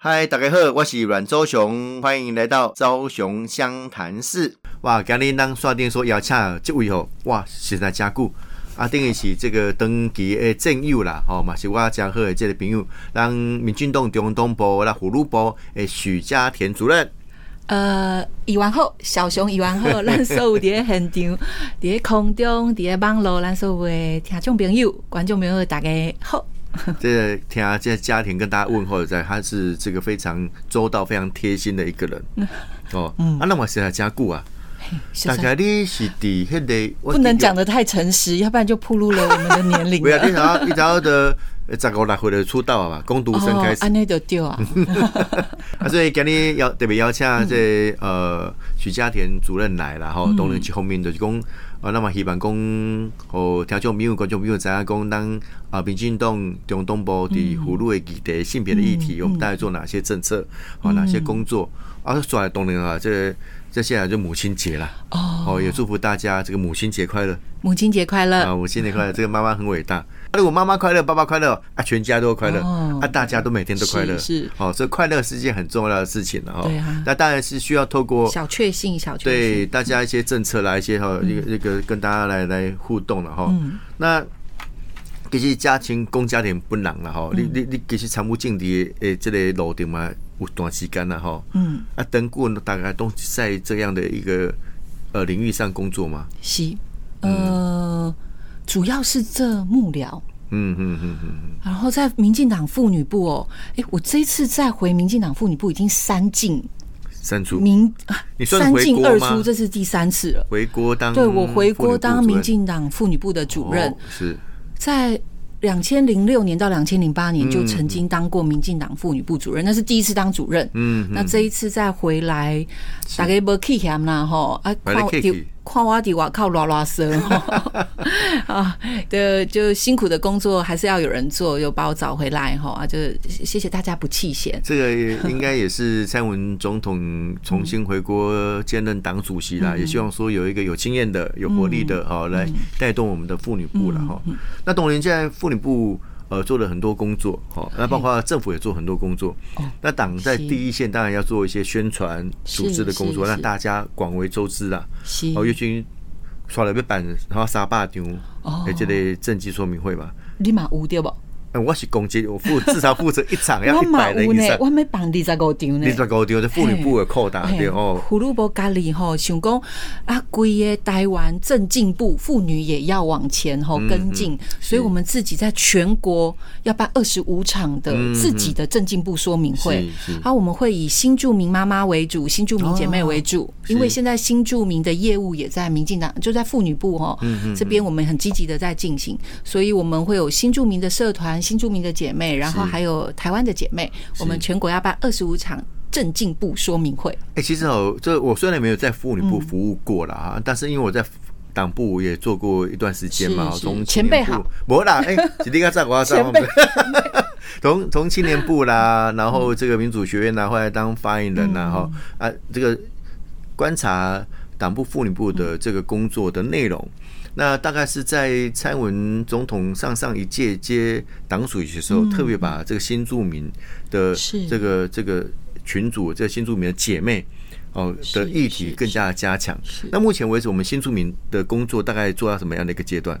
嗨，大家好，我是阮周雄，欢迎来到周雄湘潭市。哇，今日咱刷电说邀请这位吼，哇，实在真久。啊，等于是这个登记的战友啦，吼嘛是我真好的这个朋友，让民进党中东部啦葫芦部的许家田主任。呃，议完后，小熊议完后，咱所有伫现场、伫空中、伫网络，咱所有的听众朋友、观众朋友，大家好。这个听啊，这家庭跟大家问候在，他是这个非常周到、非常贴心的一个人。哦，啊，那我现在加固啊，大概你是第迄个不能讲的太诚实，要不然就暴露了我们的年龄。不要，你早你早的十五六岁的出道嘛，攻读生开始，安尼就丢啊。啊，所以今日要特别邀请这呃许家田主任来了哈，当然去后面就是讲。啊，那么希望讲，和听众朋友、观众朋友知影讲，咱啊，民进党中东部伫葫芦的议题、性别的议题，我们大概做哪些政策，啊，哪些工作？啊，说来当然啊，这这现在就母亲节了，哦，也祝福大家这个母亲节快乐，母亲节快乐。啊，母亲节快乐，这个妈妈很伟大。如果妈妈快乐，爸爸快乐，啊，全家都快乐，啊，大家都每天都快乐，是，哦，所以快乐是一件很重要的事情了哈。对啊，那当然是需要透过小确幸，小确幸，对大家一些政策来一些哈，一个一个跟大家来来互动了哈。那其实家庭公家庭不难了哈，你你你其实参务境的诶，这个路程嘛，有短时间了哈。嗯，啊，等过大概都在这样的一个呃领域上工作嘛。是，呃。主要是这幕僚，嗯嗯嗯嗯，然后在民进党妇女部哦，哎，我这一次再回民进党妇女部已经三进。三出。民，你三进二出，这是第三次了。回国当对我回国当民进党妇女部的主任，是。在两千零六年到两千零八年就曾经当过民进党妇女部主任，那是第一次当主任。嗯，那这一次再回来，大概不气嫌啦吼？啊，看我的哇靠，拉拉声 啊！的就辛苦的工作还是要有人做，又把我找回来哈啊！就谢谢大家不弃嫌。这个应该也是蔡文总统重新回国兼任党主席啦，也希望说有一个有经验的、有活力的哈来带动我们的妇女部了哈。那董林现在妇女部。呃，做了很多工作，哦，那包括政府也做很多工作。那党在第一线，当然要做一些宣传、组织的工作，让大家广为周知啦。哦，岳军刷了一版，然后沙坝场，诶，这类政绩说明会嘛，立马污掉不？我是公职，我负至少负责一场 要一百人以上。我没办二十五场呢。二十五场是妇女部的扩大对哦。胡萝卜咖喱吼，想讲啊，规个台湾正进步，妇女也要往前吼跟进，所以我们自己在全国要办二十五场的自己的正进步说明会。啊，我们会以新住民妈妈为主，新住民姐妹为主，因为现在新住民的业务也在民进党，就在妇女部哈这边，我们很积极的在进行，所以我们会有新住民的社团。新著名的姐妹，然后还有台湾的姐妹，我们全国要办二十五场正进步说明会。哎，其实哦，这我虽然没有在妇女部服务过了哈，但是因为我在党部也做过一段时间嘛，从前辈好，没啦，哎，几弟哥在我要在，从从青年部啦，然后这个民主学院呐，后来当发言人呐，哈啊，这个观察党部妇女部的这个工作的内容。那大概是在蔡文总统上上一届接党主席的时候，特别把这个新住民的这个这个群组，这个新住民的姐妹哦的议题更加的加强。那目前为止，我们新住民的工作大概做到什么样的一个阶段？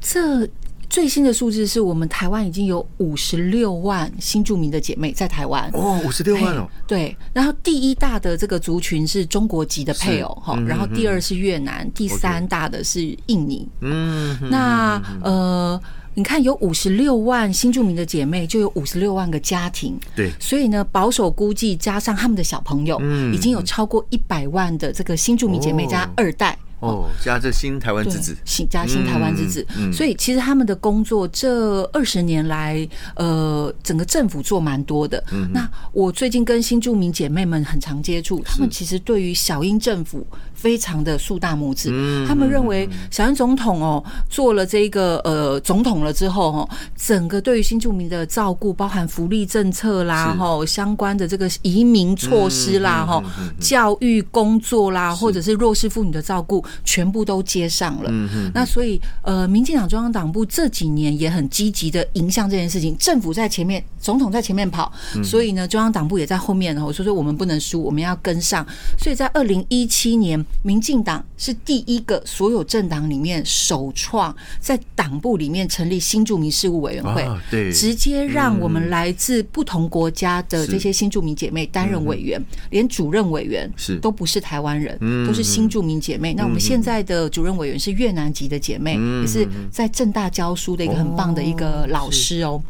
这。最新的数字是我们台湾已经有五十六万新住民的姐妹在台湾哦，五十六万哦。对，然后第一大的这个族群是中国籍的配偶哈，然后第二是越南，第三大的是印尼。嗯，那呃，你看有五十六万新住民的姐妹，就有五十六万个家庭。对，所以呢，保守估计加上他们的小朋友，嗯，已经有超过一百万的这个新住民姐妹加二代。哦，加这新台湾之子，新加新台湾之子，所以其实他们的工作这二十年来，呃，整个政府做蛮多的。那我最近跟新住民姐妹们很常接触，他们其实对于小英政府非常的竖大拇指。他们认为小英总统哦做了这个呃总统了之后哦，整个对于新住民的照顾，包含福利政策啦，哈，相关的这个移民措施啦，哈，教育工作啦，或者是弱势妇女的照顾。全部都接上了。那所以呃，民进党中央党部这几年也很积极的迎向这件事情，政府在前面，总统在前面跑，所以呢，中央党部也在后面。我说说我们不能输，我们要跟上。所以在二零一七年，民进党是第一个所有政党里面首创在党部里面成立新住民事务委员会，对，直接让我们来自不同国家的这些新住民姐妹担任委员，连主任委员是。都不是台湾人，都是新住民姐妹。那我们现在的主任委员是越南籍的姐妹，也是在正大教书的一个很棒的一个老师哦。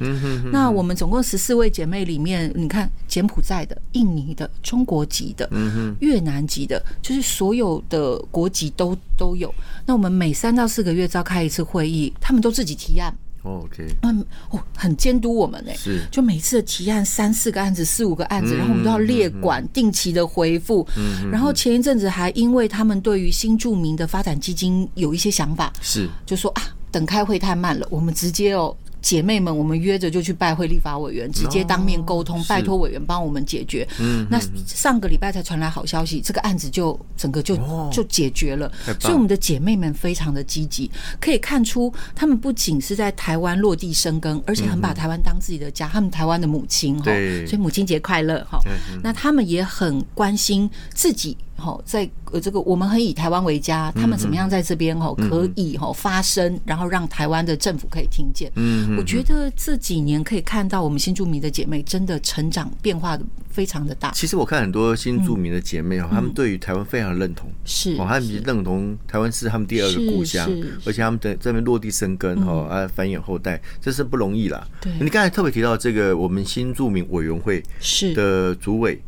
那我们总共十四位姐妹里面，你看柬埔寨的、印尼的、中国籍的、越南籍的，就是所有的国籍都都有。那我们每三到四个月召开一次会议，他们都自己提案。OK，嗯，哦，很监督我们呢，是，就每次的提案三四个案子，四五个案子，然后我们都要列管，定期的回复。嗯，然后前一阵子还因为他们对于新著名的发展基金有一些想法，是，就说啊，等开会太慢了，我们直接哦。姐妹们，我们约着就去拜会立法委员，直接当面沟通，拜托委员帮我们解决。嗯，那上个礼拜才传来好消息，这个案子就整个就就解决了。所以我们的姐妹们非常的积极，可以看出她们不仅是在台湾落地生根，而且很把台湾当自己的家，她们台湾的母亲哈。所以母亲节快乐哈。那他们也很关心自己。好，在呃这个我们很以台湾为家，他们怎么样在这边哈可以哈发声，然后让台湾的政府可以听见。嗯，我觉得这几年可以看到我们新住民的姐妹真的成长变化非常的大。其实我看很多新住民的姐妹哈，她们对于台湾非常认同，是哦，她们认同台湾是他们第二个故乡，而且他们在这边落地生根哈啊繁衍后代，这是不容易啦。对，你刚才特别提到这个我们新住民委员会是的主委。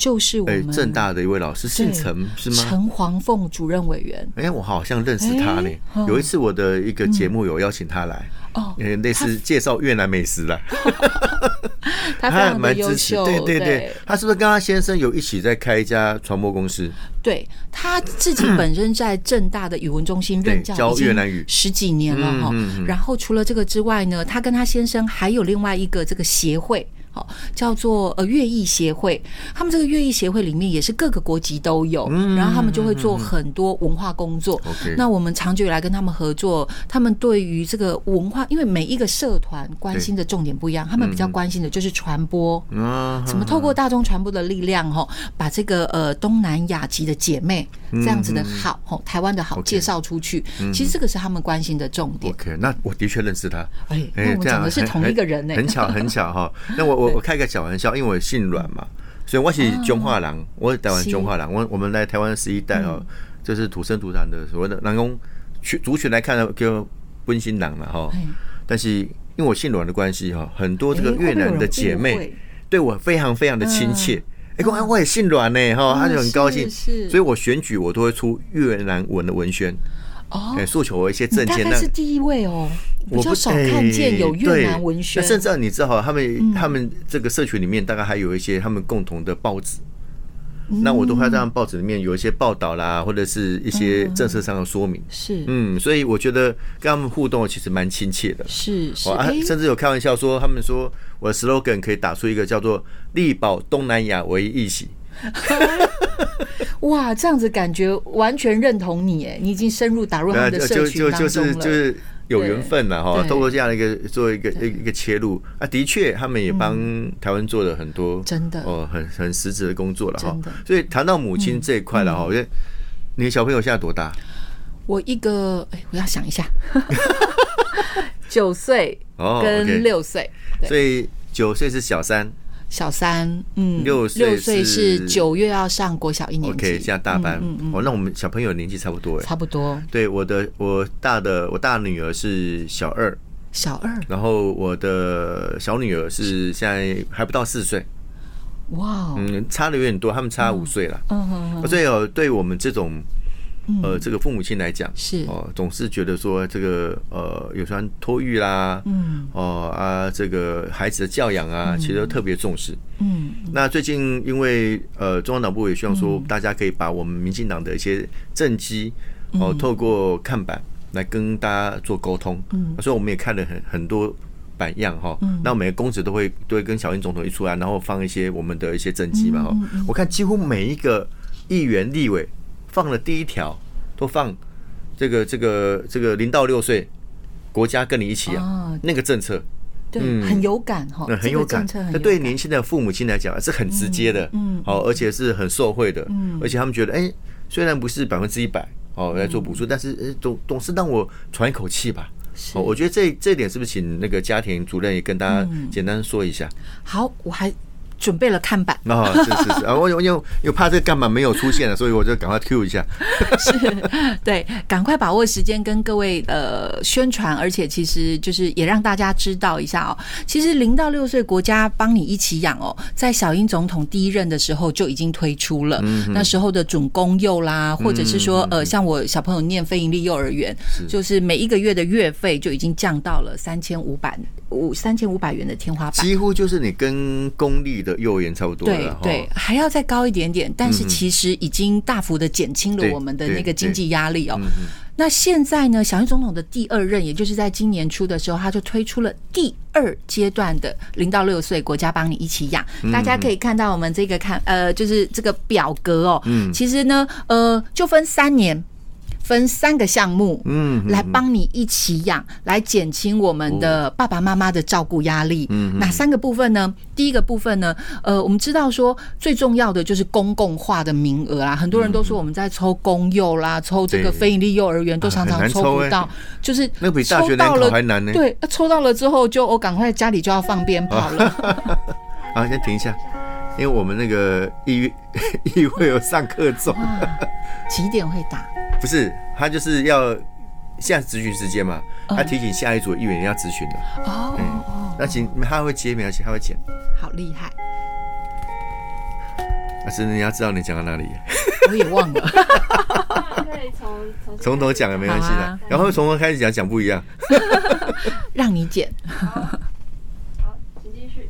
就是我们正大的一位老师，姓陈是吗？陈黄凤主任委员。哎，我好像认识他呢。有一次我的一个节目有邀请他来，哦，类似介绍越南美食啦。他还蛮优秀，对对对。他是不是跟他先生有一起在开一家传播公司？对他自己本身在正大的语文中心任教，教越南语十几年了哈。然后除了这个之外呢，他跟他先生还有另外一个这个协会。好，叫做呃乐艺协会，他们这个乐艺协会里面也是各个国籍都有，然后他们就会做很多文化工作。那我们长久以来跟他们合作，他们对于这个文化，因为每一个社团关心的重点不一样，他们比较关心的就是传播，怎么透过大众传播的力量，哈，把这个呃东南亚籍的姐妹这样子的好，哈，台湾的好介绍出去。其实这个是他们关心的重点。OK，那我的确认识他，哎，那我讲的是同一个人呢，很巧 很巧哈。那我。我我开个小玩笑，因为我姓阮嘛，所以我是中华人，我是台湾中华人。我我们来台湾十一代哦，就是土生土长的所谓的南宫群族群来看呢，叫温馨郎嘛哈。但是因为我姓阮的关系哈，很多这个越南的姐妹对我非常非常的亲切。哎，我我也姓阮呢哈，他就很高兴，所以我选举我都会出越南文的文宣。哦，诉求我一些证件，那是第一位哦，我较少看见有越南文宣。甚至你知道，他们他们这个社群里面大概还有一些他们共同的报纸，那我都会让报纸里面有一些报道啦，或者是一些政策上的说明。是，嗯，所以我觉得跟他们互动其实蛮亲切的。是，是，甚至有开玩笑说，他们说我的 slogan 可以打出一个叫做“力保东南亚唯一席 ”。哇，这样子感觉完全认同你哎，你已经深入打入他们的社群当中了。就是有缘分了哈，透过这样的一个做一个一一个切入。啊，的确他们也帮台湾做了很多真的。哦，很很实质的工作了哈。所以谈到母亲这一块了哈，我觉得你的小朋友现在多大？我一个哎，我要想一下，九岁跟六岁，所以九岁是小三。小三，嗯，六六岁是九月要上国小一年级，OK，现在大班，哦，那我们小朋友年纪差不多，差不多。对，我的我大的我大女儿是小二，小二，然后我的小女儿是现在还不到四岁，哇，嗯，差的有点多，他们差五岁了，嗯嗯，所以哦，对我们这种。呃，这个父母亲来讲是哦，总是觉得说这个呃，有关托育啦，嗯，哦啊，这个孩子的教养啊，其实都特别重视。嗯，那最近因为呃，中央党部也希望说，大家可以把我们民进党的一些政绩哦，透过看板来跟大家做沟通。嗯，所以我们也看了很很多版样哈。嗯，那每个公子都会都会跟小英总统一出来，然后放一些我们的一些政绩嘛。哈，我看几乎每一个议员立委。放了第一条都放这个这个这个零到六岁，国家跟你一起哦养，那个政策。对，嗯。很有感哈，那很有感。那对年轻的父母亲来讲是很直接的，嗯好，而且是很受惠的，嗯。而且他们觉得，哎，虽然不是百分之一百哦来做补助，但是呃总总是让我喘一口气吧。哦，我觉得这这一点是不是请那个家庭主任也跟大家简单说一下？好，我还准备了看板，哦，是是是啊，我我因为因为怕这个干嘛没有出现了，所以我就赶快 Q 一下。是对，赶快把握时间跟各位呃宣传，而且其实就是也让大家知道一下哦。其实零到六岁国家帮你一起养哦，在小英总统第一任的时候就已经推出了，嗯那时候的准公幼啦，或者是说呃像我小朋友念非营利幼儿园，就是每一个月的月费就已经降到了三千五百五三千五百元的天花板。几乎就是你跟公立的幼儿园差不多对了，对，还要再高一点点，但是其实已经大幅的减轻了我们的那个经济压力哦嗯。那现在呢，小英总统的第二任，也就是在今年初的时候，他就推出了第二阶段的零到六岁国家帮你一起养。嗯大家可以看到我们这个看呃，就是这个表格哦，嗯其实呢，呃，就分三年。分三个项目，嗯来帮你一起养，来减轻我们的爸爸妈妈的照顾压力。嗯哪三个部分呢？第一个部分呢，呃，我们知道说最重要的就是公共化的名额啦。很多人都说我们在抽公幼啦，抽这个非营利幼儿园都常常抽不到，就是那个比大学联考抽到了还难呢对，那抽到了之后就我赶快家里就要放鞭炮了。好，先停一下，因为我们那个议议会有上课中，哇，几点会打？不是他就是要现在咨询时间嘛，嗯他提醒下一组议员要咨询的，哦那请他会接没关系，他会剪，好厉害，但是你要知道你讲到哪里，我也忘了。从从从头讲也没关系的好啊，然后从头开始讲讲不一样，让你剪。好，请继续。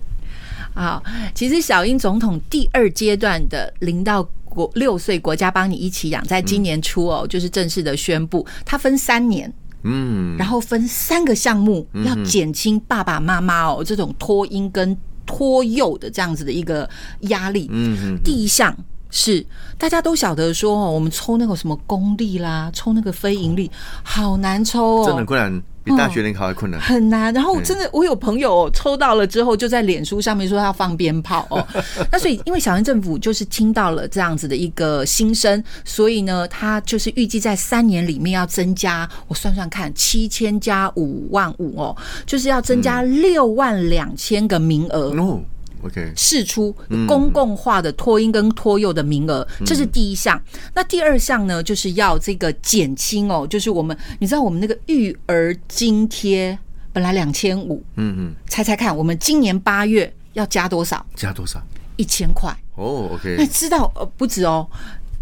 好，其实小英总统第二阶段的零到国六岁国家帮你一起养，在今年初哦，就是正式的宣布，它分三年，嗯，然后分三个项目，要减轻爸爸妈妈哦这种托婴跟托幼的这样子的一个压力。嗯嗯，第一项是大家都晓得说哦，我们抽那个什么公立啦，抽那个非盈利，好难抽哦，真的很困难，比大学联考还困难，很难。然后真的，我有朋友哦抽到了之后，就在脸书上面说要放鞭炮哦。那所以，因为小英政府就是听到了这样子的一个心声，所以呢，他就是预计在三年里面要增加，我算算看，七千加五万五哦，就是要增加六万两千个名额。哦，OK，试出公共化的托婴跟托幼的名额，这是第一项。那第二项呢，就是要这个减轻哦，就是我们你知道我们那个育儿津贴本来两千五，嗯嗯，猜猜看，我们今年八月要加多少？加多少？一千块。哦，OK，那知道呃不止哦，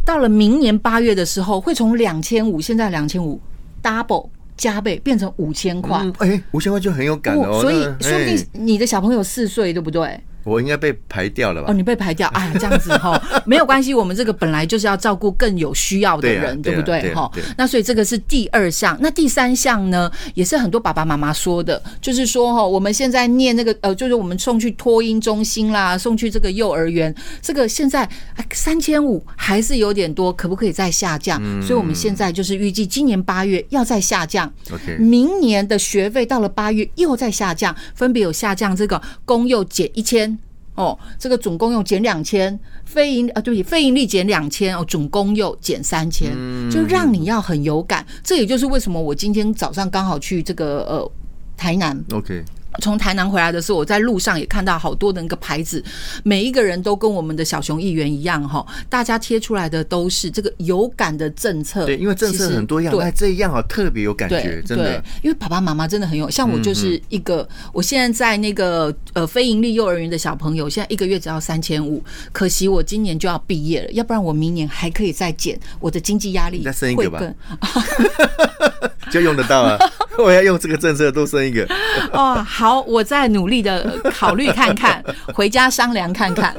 到了明年八月的时候，会从两千五，现在两千五 double 加倍变成五千块。嗯，哎，五千块就很有感了哦，所以那说不定哎你的小朋友四岁，对不对？我应该被排掉了吧哦，？你被排掉，哎呀，这样子哈，没有关系，我们这个本来就是要照顾更有需要的人，对啊不对哈那所以这个是第二项，那第三项呢，也是很多爸爸妈妈说的，就是说哈，我们现在念那个呃，就是我们送去托婴中心啦，送去这个幼儿园，这个现在三千五还是有点多，可不可以再下降？嗯所以我们现在就是预计今年八月要再下降，OK，明年的学费到了八月又再下降，分别有下降这个公幼减一千。哦，这个总公用减两千，非盈啊，对不起，非盈利减两千，哦，总公幼减三千，就让你要很有感。这也就是为什么我今天早上刚好去这个呃台南。OK，从台南回来的时候，我在路上也看到好多的那个牌子，每一个人都跟我们的小熊议员一样哈，大家贴出来的都是这个有感的政策。对，因为政策很多样，对。但这一样啊特别有感觉，真的。对，，因为爸爸妈妈真的很有，像我就是一个，我现在在那个呃非盈利幼儿园的小朋友，现在一个月只要三千五，可惜我今年就要毕业了，要不然我明年还可以再减，我的经济压力再生一个吧 就用得到啊！我要用这个政策多生一个，哦。好，我再努力的考虑看看，回家商量看看。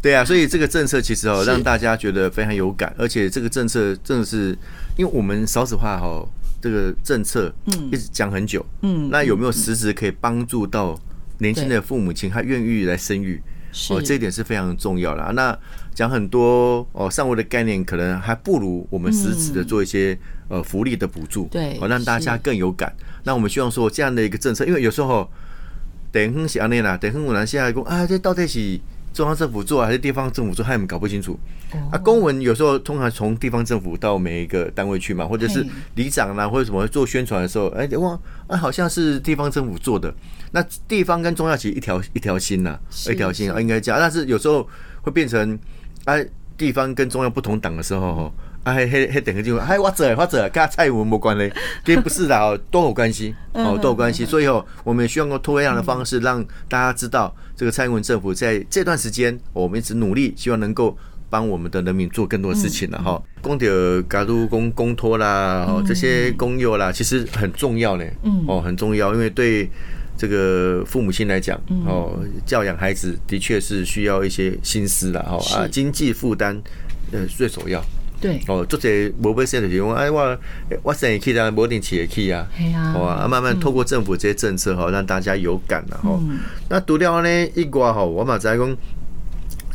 对啊，所以这个政策其实哦，是让大家觉得非常有感，而且这个政策真的是，因为我们少子化哦，这个政策一直讲很久，嗯那有没有实质可以帮助到年轻的父母亲，他愿意来生育？是哦，这一点是非常重要的啊。那讲很多哦，上位的概念可能还不如我们实质的做一些、呃福利的补助，嗯对哦，让大家更有感。那我们希望说这样的一个政策，因为有时候等哼是安内啦，等哼我们现在讲啊，这到底是中央政府做还是地方政府做，他们搞不清楚。哦啊，公文有时候通常从地方政府到每一个单位去嘛，或者是里长啦，或者什么做宣传的时候，哎，哇，啊，好像是地方政府做的。那地方跟中央其实一条一条心呐、是一条心啊，应该这样。但是有时候会变成，哎、地方跟中央不同党的时候，吼，啊，嘿嘿嘿，等个就，哎，我者我者跟他蔡英文没关嘞，跟不是的哦，都有关系，哦，都有关系。所以哦，我们也希望用多样的方式让大家知道，这个蔡英文政府在这段时间，我们一直努力，希望能够。帮我们的人民做更多的事情了哈，公的嘎都公公托啦，哦这些公幼啦，其实很重要呢，嗯。哦很重要，因为对这个父母亲来讲，哦教养孩子的确是需要一些心思啦，哦啊是。经济负担呃最首要。对，哦，做者无要说就是讲，哎，我我生会去啦，无一定饲会去啊。好啊，慢慢透过政府这些政策哈，让大家有感了哈嗯。那除了呢，一寡哈，我嘛知道讲，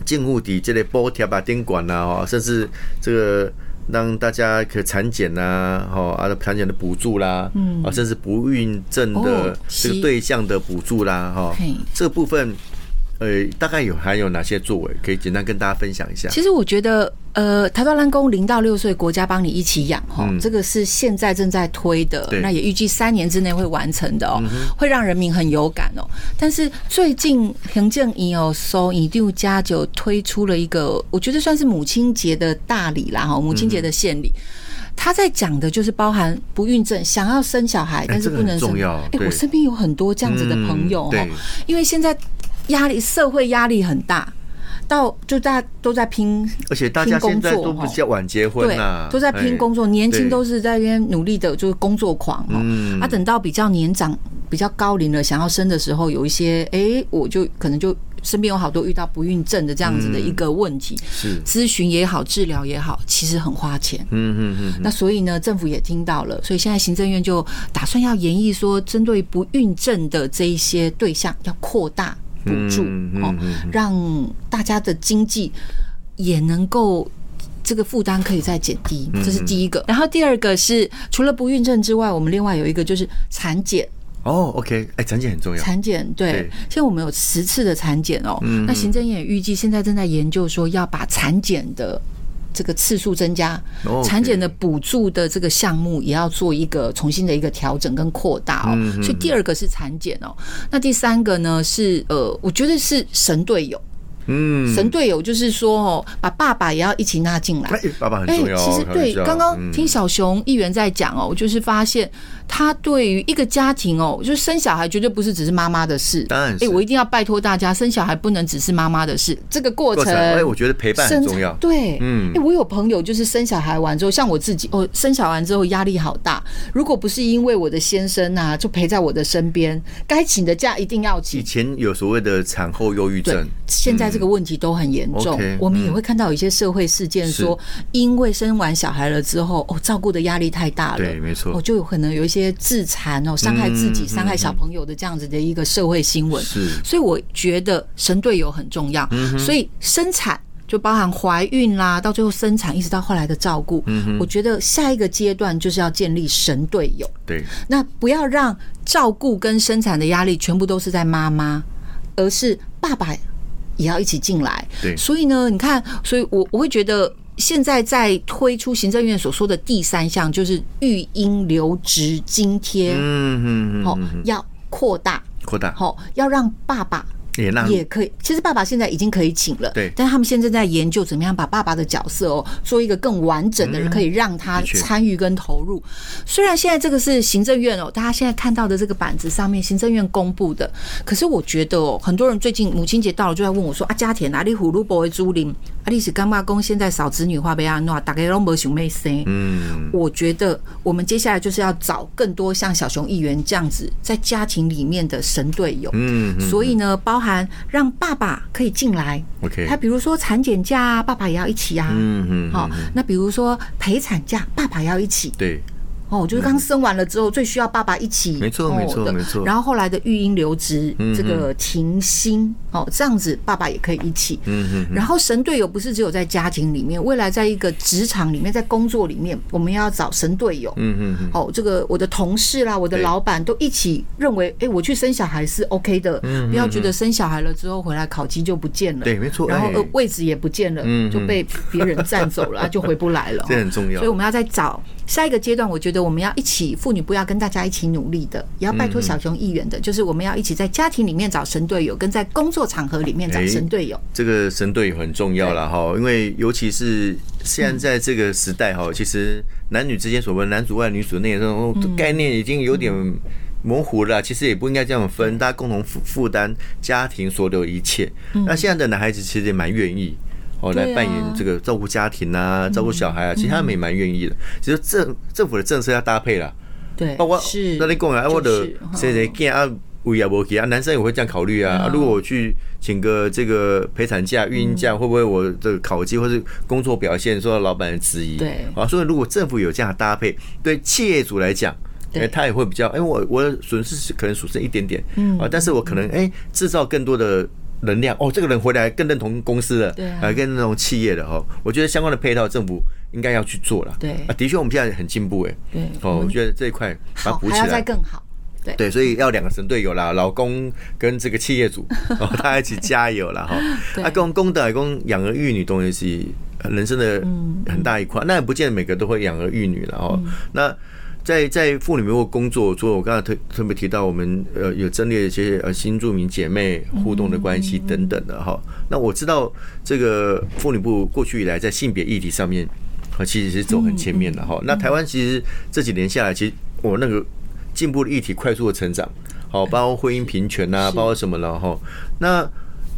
政府底这类补贴啊、监管啊，哈，甚至这个让大家可产检呐，哈啊，产检的补助啦，嗯啊，甚至不孕症哦的是这个对象的补助啦，哈嘿，这部分。呃，大概有还有哪些作为可以简单跟大家分享一下？其实我觉得，呃，台湾蓝公零到六岁，国家帮你一起养哈，嗯这个是现在正在推的，那也预计三年之内会完成的哦，会让人民很有感哦。但是最近行政院哦，收一六加九推出了一个，我觉得算是母亲节的大礼啦哈，母亲节的献礼。他在讲的就是包含不孕症，想要生小孩，但是不能生。哎，对我身边有很多这样子的朋友哦嗯，因为现在压力，社会压力很大，到就大家都在拼而且大家现在都不叫晚结婚对呐，，都在拼工作，哎年轻都是在那边努力的，就是工作狂哦。嗯。啊，等到比较年长、比较高龄了，想要生的时候，有一些哎，我就可能就身边有好多遇到不孕症的这样子的一个问题，是，咨询也好，治疗也好，其实很花钱。嗯嗯嗯，那所以呢，政府也听到了，所以现在行政院就打算要研议说，针对不孕症的这一些对象，要扩大补助哦让大家的经济也能够。这个负担可以再减低，嗯这是第一个。然后第二个是，除了不孕症之外，我们另外有一个就是产检。哦，OK，哎，产检很重要，产检对对，现在我们有十次的产检哦嗯。那行政院也预计现在正在研究说要把产检的这个次数增加产检的补助的这个项目也要做一个重新的一个调整跟扩大哦。所以第二个是产检哦，那第三个呢是呃，我觉得是神队友。嗯，神队友就是说哦，把爸爸也要一起纳进来。哎，爸爸很哎、重要哎，其实对，刚刚嗯听小熊议员在讲哦，我就是发现他对于一个家庭哦，就是生小孩绝对不是只是妈妈的事。当然是哎、我一定要拜托大家，生小孩不能只是妈妈的事，这个过程，哎，我觉得陪伴很重要，对，嗯哎、我有朋友就是生小孩完之后，像我自己，哦，生小孩之后压力好大。如果不是因为我的先生啊，就陪在我的身边，该请的假一定要请以。前有所谓的产后忧郁症，，现在这个问题都很严重。我们也嗯会看到有一些社会事件说，因为生完小孩了之后，哦，照顾的压力太大了，对没错哦，就有可能有一些自残哦，伤害自己、嗯伤害小朋友的这样子的一个社会新闻。是所以我觉得神队友很重要。嗯所以生产就包含怀孕啦，到最后生产，一直到后来的照顾。嗯我觉得下一个阶段就是要建立神队友。对，那不要让照顾跟生产的压力全部都是在妈妈，而是爸爸也要一起进来。对所以呢，你看，所以我我会觉得。现在在推出行政院所说的第三项，就是育婴留职津贴，嗯嗯嗯哦嗯，嗯，要扩大，扩大好，要让爸爸也可以。其实爸爸现在已经可以请了，对但他们现在在研究怎么样把爸爸的角色哦做一个更完整的，可以让他参与跟投入。虽然现在这个是行政院哦，大家现在看到的这个板子上面行政院公布的，可是我觉得哦，很多人最近母亲节到了就在问我说啊，家田哪里葫芦不会租林啊，历史干妈公现在少子女化被安诺，大概都没熊妹生。嗯，我觉得我们接下来就是要找更多像小熊议员这样子在家庭里面的神队友。嗯，嗯所以呢，包含让爸爸可以进来，OK，他比如说产检假啊，爸爸也要一起啊。嗯嗯，好，那比如说陪产假，爸爸也要一起。对，哦，就是刚生完了之后最需要爸爸一起，没错哦没错的没错。然后后来的育婴留职，嗯这个停薪，哦，这样子爸爸也可以一起。嗯嗯然后神队友不是只有在家庭里面，未来在一个职场里面，在工作里面，我们要找神队友。嗯嗯嗯，哦，这个我的同事啦，我的老板都一起认为，哎，我去生小孩是 OK 的，嗯不要觉得生小孩了之后回来烤鸡就不见了，对没错然后位置也不见了嗯，就被别人占走了，啊 就回不来了。这很重要。所以我们要再找下一个阶段，我觉得我们要一起妇女部要跟大家一起努力的，也要拜托小熊议员的，就是我们要一起在家庭里面找神队友，跟在工作场合里面找哎神队友。这个神队友很重要了哈，因为尤其是现在这个时代哈，其实男女之间所谓男主外女主内这种概念已经有点模糊了。其实也不应该这样分，大家共同负负担家庭所有一切。那现在的男孩子其实也蛮愿意。哦，来扮演这个照顾家庭啊，照顾小孩啊，其实他们也蛮愿意的。其实政政府的政策要搭配啦。对包括是那你讲啊，我的就是谁谁见啊，为啊无给啊，男生也会这样考虑啊。啊如果我去请个这个陪产假、孕婴假，会不会我的考绩或是工作表现受到老板的质疑？对啊，所以如果政府有这样的搭配，对企业主来讲。对哎，他也会比较，哎，我我的损失是可能损失一点点，嗯啊，但是我可能哎制造更多的能量，哦，这个人回来更认同公司的，对啊。更认同企业的哈，我觉得相关的配套政府应该要去做了，对。啊，的确我们现在很进步，哎，对哦，我觉得这一块把补起来，还要再更好。对。对，所以要两个神队友啦，老公跟这个企业主，哦，大家一起加油啦哈。对。啊，公公的公养儿育女，东西是人生的嗯很大一块，那也不见得每个都会养儿育女了哦。那在在妇女部工作，所以我刚才特特别提到，我们呃有增列一些呃新住民姐妹互动的关系等等的哈。那我知道这个妇女部过去以来在性别议题上面，啊其实是走很前面的哈。那台湾其实这几年下来，其实我那个进步的议题快速的成长，好，包括婚姻平权呐、包括什么了哈。那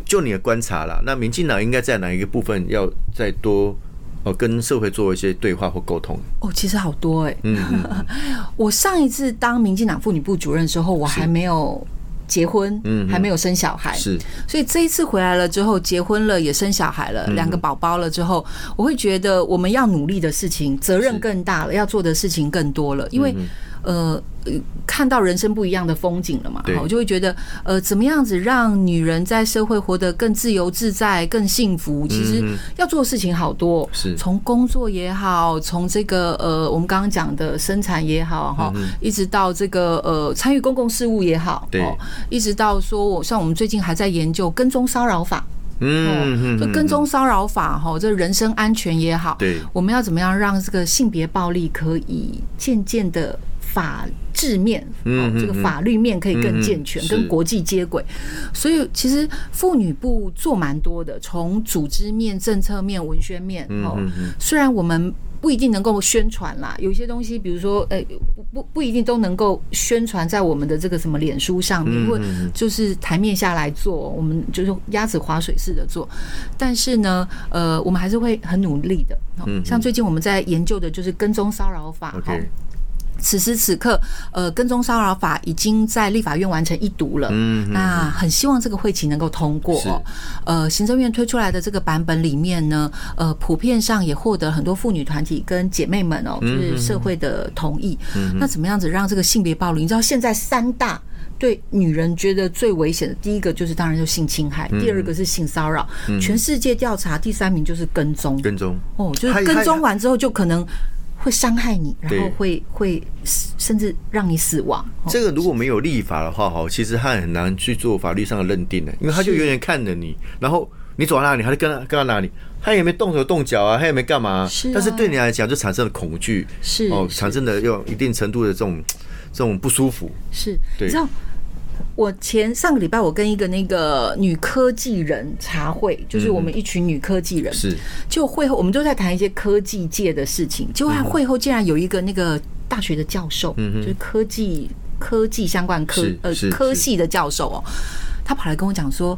就你的观察啦，那民进党应该在哪一个部分要再多哦跟社会做一些对话或沟通？哦，其实好多哎、嗯嗯 我上一次当民进党妇女部主任的时候，我还没有结婚，嗯还没有生小孩，是。所以这一次回来了之后，结婚了也生小孩了，嗯两个宝宝了之后，我会觉得我们要努力的事情，责任更大了，要做的事情更多了，因为嗯呃。呃看到人生不一样的风景了嘛，对。我就会觉得，呃，怎么样子让女人在社会活得更自由自在、更幸福？其实嗯要做的事情好多，是。从工作也好，从这个呃，我们刚刚讲的生产也好，哈，一直到这个呃，参与公共事务也好，嗯对。哦，一直到说我像我们最近还在研究跟踪骚扰法，嗯就跟踪骚扰法哈，这人身安全也好，对。我们要怎么样让这个性别暴力可以渐渐的法治面，哦嗯嗯，这个法律面可以更健全，嗯跟国际接轨。所以其实妇女部做蛮多的，从组织面、政策面、文宣面，哦嗯嗯，虽然我们。不一定能够宣传啦，有些东西，比如说，呃，不不不一定都能够宣传在我们的这个什么脸书上面，因为就是台面下来做，我们就是鸭子划水式的做。但是呢，呃，我们还是会很努力的。哦像最近我们在研究的就是跟踪骚扰法，哦此时此刻，呃，跟踪骚扰法已经在立法院完成一读了。嗯嗯那很希望这个会期能够通过哦。呃，行政院推出来的这个版本里面呢，呃，普遍上也获得很多妇女团体跟姐妹们哦，就是社会的同意。那怎么样子让这个性别暴力？你知道现在三大。对女人觉得最危险的，第一个就是当然就性侵害，第二个是性骚扰。全世界调查，第三名就是跟踪。跟踪哦，就是跟踪完之后就可能会伤害你，然后会会甚至让你死亡。哦。这个如果没有立法的话，哈，其实他很难去做法律上的认定的，因为他就远远看着你，然后你走到哪里，他就跟他跟到哪里，他也没动手动脚啊，他也没干嘛，是啊。但是对你来讲就产生了恐惧，是哦，产生了有一定程度的这种这种不舒服，是，对。你知道。我前上个礼拜，我跟一个那个女科技人茶会，就是我们一群女科技人，是。就会后我们都在谈一些科技界的事情，结果嗯他会后竟然有一个那个大学的教授，就是科技科技相关科呃科系的教授哦，他跑来跟我讲说。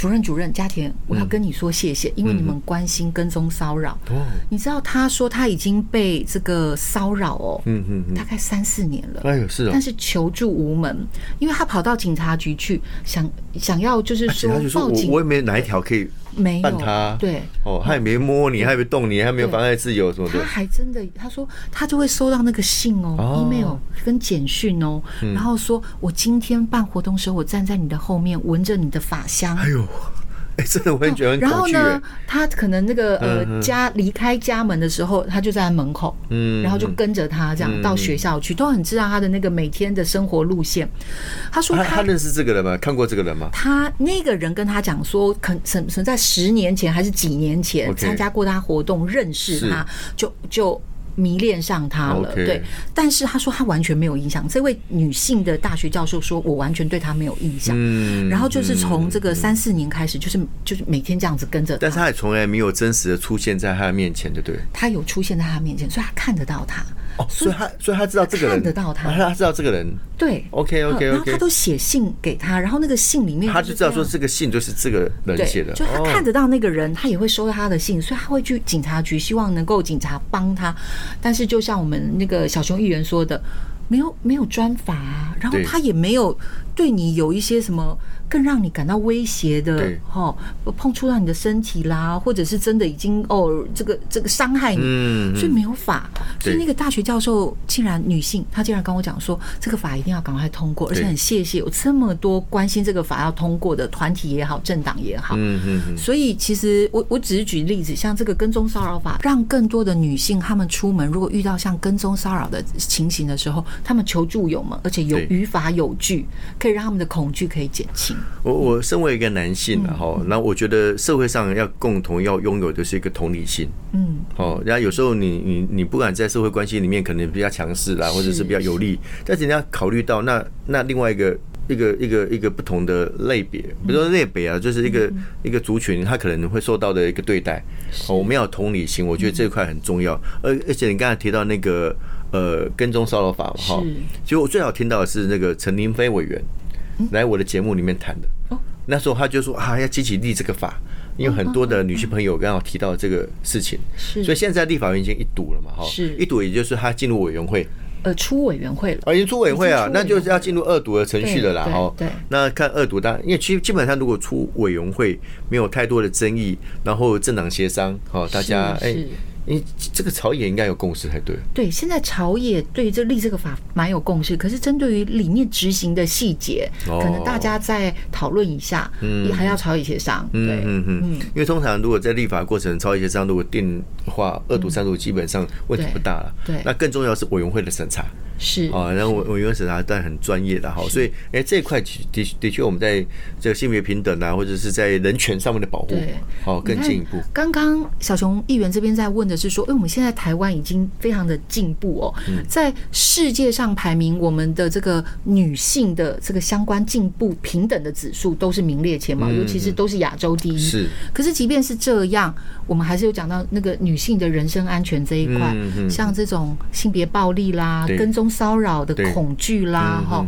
主任，主任，家田，我要跟你说谢谢，因为你们关心跟踪骚扰。嗯。哦，你知道，他说他已经被这个骚扰哦，嗯嗯嗯。大概三四年了。哎呦是哦。但，是求助无门，因为他跑到警察局去，想想要就是说报警我我也没哪一条可以没有对。哦，他也没摸你，他也没动你，他没有妨碍自由什么的他的。还真的，他说他就会收到那个信哦、哦 e m a i l 跟简讯哦、然后说我今天办活动时候，我站在你的后面，闻着你的发香。哎呦，哎，真的我也觉得很然后呢，他可能那个呃家离开家门的时候，他就在门口，嗯然后就跟着他这样嗯到学校去，都很知道他的那个每天的生活路线。他说他认识这个人吗？看过这个人吗？他那个人跟他讲说，可曾曾在十年前还是几年前参加过他活动，认识他，就就迷恋上他了。对，但是他说他完全没有印象。这位女性的大学教授说，我完全对他没有印象。嗯然后就是从这个三四年开始，就是就是每天这样子跟着，但是他也从来没有真实的出现在他的面前，对不对？他有出现在他面前，所以他看得到他。哦，所以他所以他知道这个人看得到他。啊他知道这个人。对。OK，OK，OK。嗯然后他都写信给他，然后那个信里面他就知道说这个信就是这个人写的，就他哦。看得到那个人，他也会收到他的信，所以他会去警察局，希望能够警察帮他。但是就像我们那个小熊议员说的，没有没有专法啊，然后他也没有对你有一些什么更让你感到威胁的对，哈，碰触到你的身体啦，或者是真的已经哦，这个这个伤害你，所以没有法。所以那个大学教授竟然女性，她竟然跟我讲说，这个法一定要赶快通过，而且很谢谢有这么多关心这个法要通过的团体也好，政党也好，嗯嗯嗯，所以其实我我只是举例子，像这个跟踪骚扰法，让更多的女性她们出门，如果遇到像跟踪骚扰的情形的时候，她们求助有门，而且有对。语法有据，可以让他们的恐惧可以减轻。我我身为一个男性嗯啊，哈，那我觉得社会上要共同要拥有的是一个同理心。嗯，哦，然后有时候你你你不管在社会关系里面可能比较强势啦，或者是比较有利，但是你要考虑到那那另外一个一个一个一个不同的类别，比如说类别啊，就是一个一个族群，他可能会受到的一个对待。哦，我们要有同理心，我觉得这一块很重要。而而且你刚才提到那个呃跟踪骚扰法嘛，哈，其实我最好听到的是那个陈林飞委员来我的节目里面谈的。哦。那时候他就说啊，要积极立这个法，因为很多的女性朋友刚好提到这个事情，是。所以现在立法院已经一读了嘛，哈，一读，也就是他进入委员会，呃，出委员会了。啊，已经出委员会啊那就是要进入二读的程序了啦，对哈。对对那看二读，当然，因为基基本上如果出委员会没有太多的争议，然后政党协商，好，大家哎是是，因为这个朝野应该有共识才对。对，现在朝野对于这立这个法蛮有共识，可是针对于里面执行的细节，哦可能大家再讨论一下，也还要朝野协商。对，嗯嗯嗯，因为通常如果在立法过程朝野协商如果定的话，二读三读基本上问题不大了。对对那更重要是委员会的审查。是啊，然后我我原审查当然很专业的哈，所以哎这一块的的的确我们在这个性别平等啊，或者是在人权上面的保护对，好更进一步。刚刚小熊议员这边在问的是说，哎，我们现在台湾已经非常的进步哦，嗯在世界上排名我们的这个女性的这个相关进步平等的指数都是名列前茅，尤其是都是亚洲第一。嗯是，可是即便是这样，我们还是有讲到那个女性的人身安全这一块像这种性别暴力啦、跟踪骚扰的恐惧啦，嗯哈。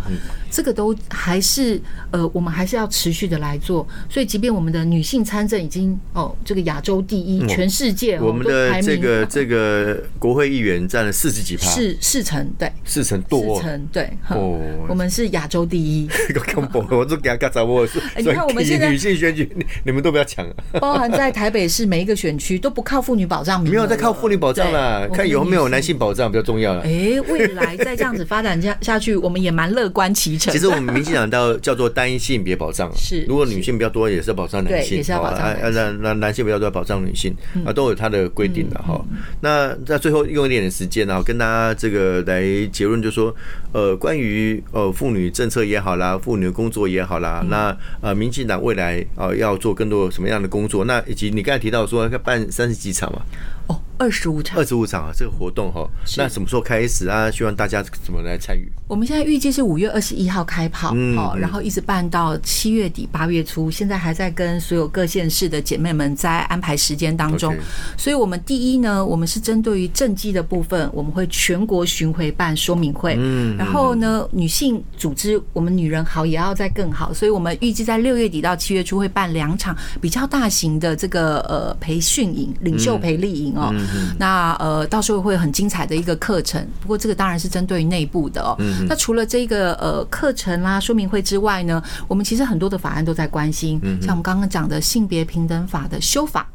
这个都还是呃，我们还是要持续的来做。所以，即便我们的女性参政已经哦，这个亚洲第一，嗯。全世界哦我们的这个这个国会议员占了四十几趴，四四成，对，四成多。四哦。成对，哦。我们是亚洲第一，这个看不，我都给他嘎杂我，哎你看我们现在女性选举，你 你们都不要抢啊！包含在台北市每一个选区都不靠妇女保障没有在靠妇女保障啦，看以后没有男。性保障比较重要了。哎，未来再这样子发展下 下去，我们也蛮乐观其成。其实我们民进党到叫做单一性别保障啊，是如果女性比较多，也是要保障男性，对也是要保障男性啊那那男性比较多要保障女性啊，都有它的规定的哈。那在最后用一点点时间啊，跟大家这个来结论，就说呃，关于呃妇女政策也好啦，妇女的工作也好啦，那呃民进党未来啊要做更多什么样的工作？那以及你刚才提到说要办三十几场嘛，哦，二十五场二，十五场啊，这个活动哈，那什么时候开始啊？希望大家怎么来参与？我们现在预计是五月二十一号开跑，嗯哦，嗯然后一直办到七月底八月初，现在还在跟所有各县市的姐妹们在安排时间当中。所以，我们第一呢，我们是针对于政绩的部分，我们会全国巡回办说明会。嗯然后呢，女性组织我们女人好也要再更好，所以我们预计在六月底到七月初会办两场比较大型的这个呃培训营、领袖培力营哦。嗯那呃，到时候会很精彩的一个课程。不过这个当然是针对于内部的哦。那除了这个呃课程啦、说明会之外呢，我们其实很多的法案都在关心，像我们刚刚讲的性别平等法的修法。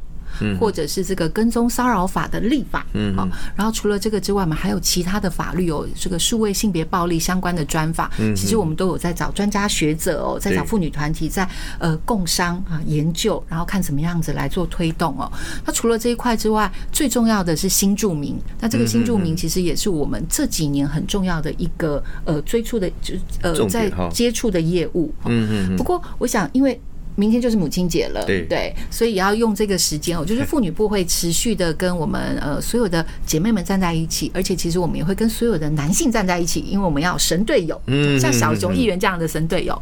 或者是这个跟踪骚扰法的立法，嗯，好，然后除了这个之外，我们还有其他的法律有这个数位性别暴力相关的专法，嗯，其实我们都有在找专家学者哦，在找妇女团体在呃共商啊研究，然后看怎么样子来做推动哦。那除了这一块之外，最重要的是新住民，那这个新住民其实也是我们这几年很重要的一个呃追触的，就呃在接触的业务，嗯嗯。不过我想，因为明天就是母亲节了，对对，所以也要用这个时间哦，就是 妇女部会持续的跟我们呃所有的姐妹们站在一起，而且其实我们也会跟所有的男性站在一起，因为我们要神队友，嗯，像小熊议员这样的神队友。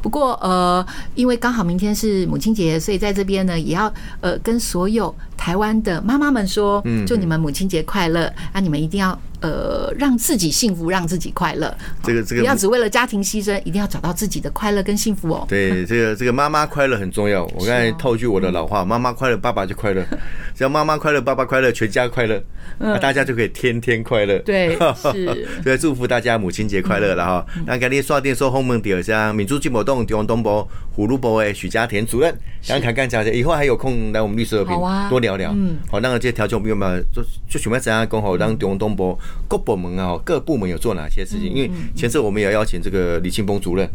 不过呃，因为刚好明天是母亲节，所以在这边呢，也要呃跟所有台湾的妈妈们说，祝你们母亲节快乐啊！你们一定要。呃，让自己幸福，让自己快乐。这个这个不要只为了家庭牺牲，一定要找到自己的快乐跟幸福哦。对，这个这个妈妈快乐很重要。我刚才套句我的老话，妈妈快乐，爸爸就快乐。只要妈妈快乐，爸爸快乐，全家快乐，那大家就可以天天快乐。对，是。所以祝福大家母亲节快乐了哈。那今天刷电说后门第二项，民主进步动中央东部虎路部的许家田主任，想看看讲讲，以后还有空来我们律师的频多聊聊。嗯，好，那个这些条件朋友们就就想要怎样讲好，让中央东部。各部门啊，各部门有做哪些事情？因为前次我们也邀请这个李庆峰主任，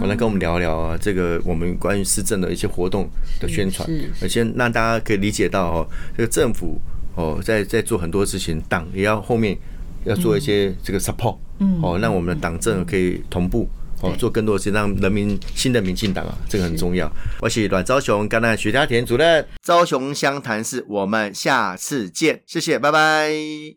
我来跟我们聊聊啊，这个我们关于市政的一些活动的宣传，而且让大家可以理解到哦，这个政府哦，在在做很多事情，党也要后面要做一些这个 support，哦，让我们的党政可以同步哦，做更多的事情，让人民新的民进党啊，这个很重要。我是阮昭雄，甘南徐家田主任，昭雄湘潭市，我们下次见，谢谢，拜拜。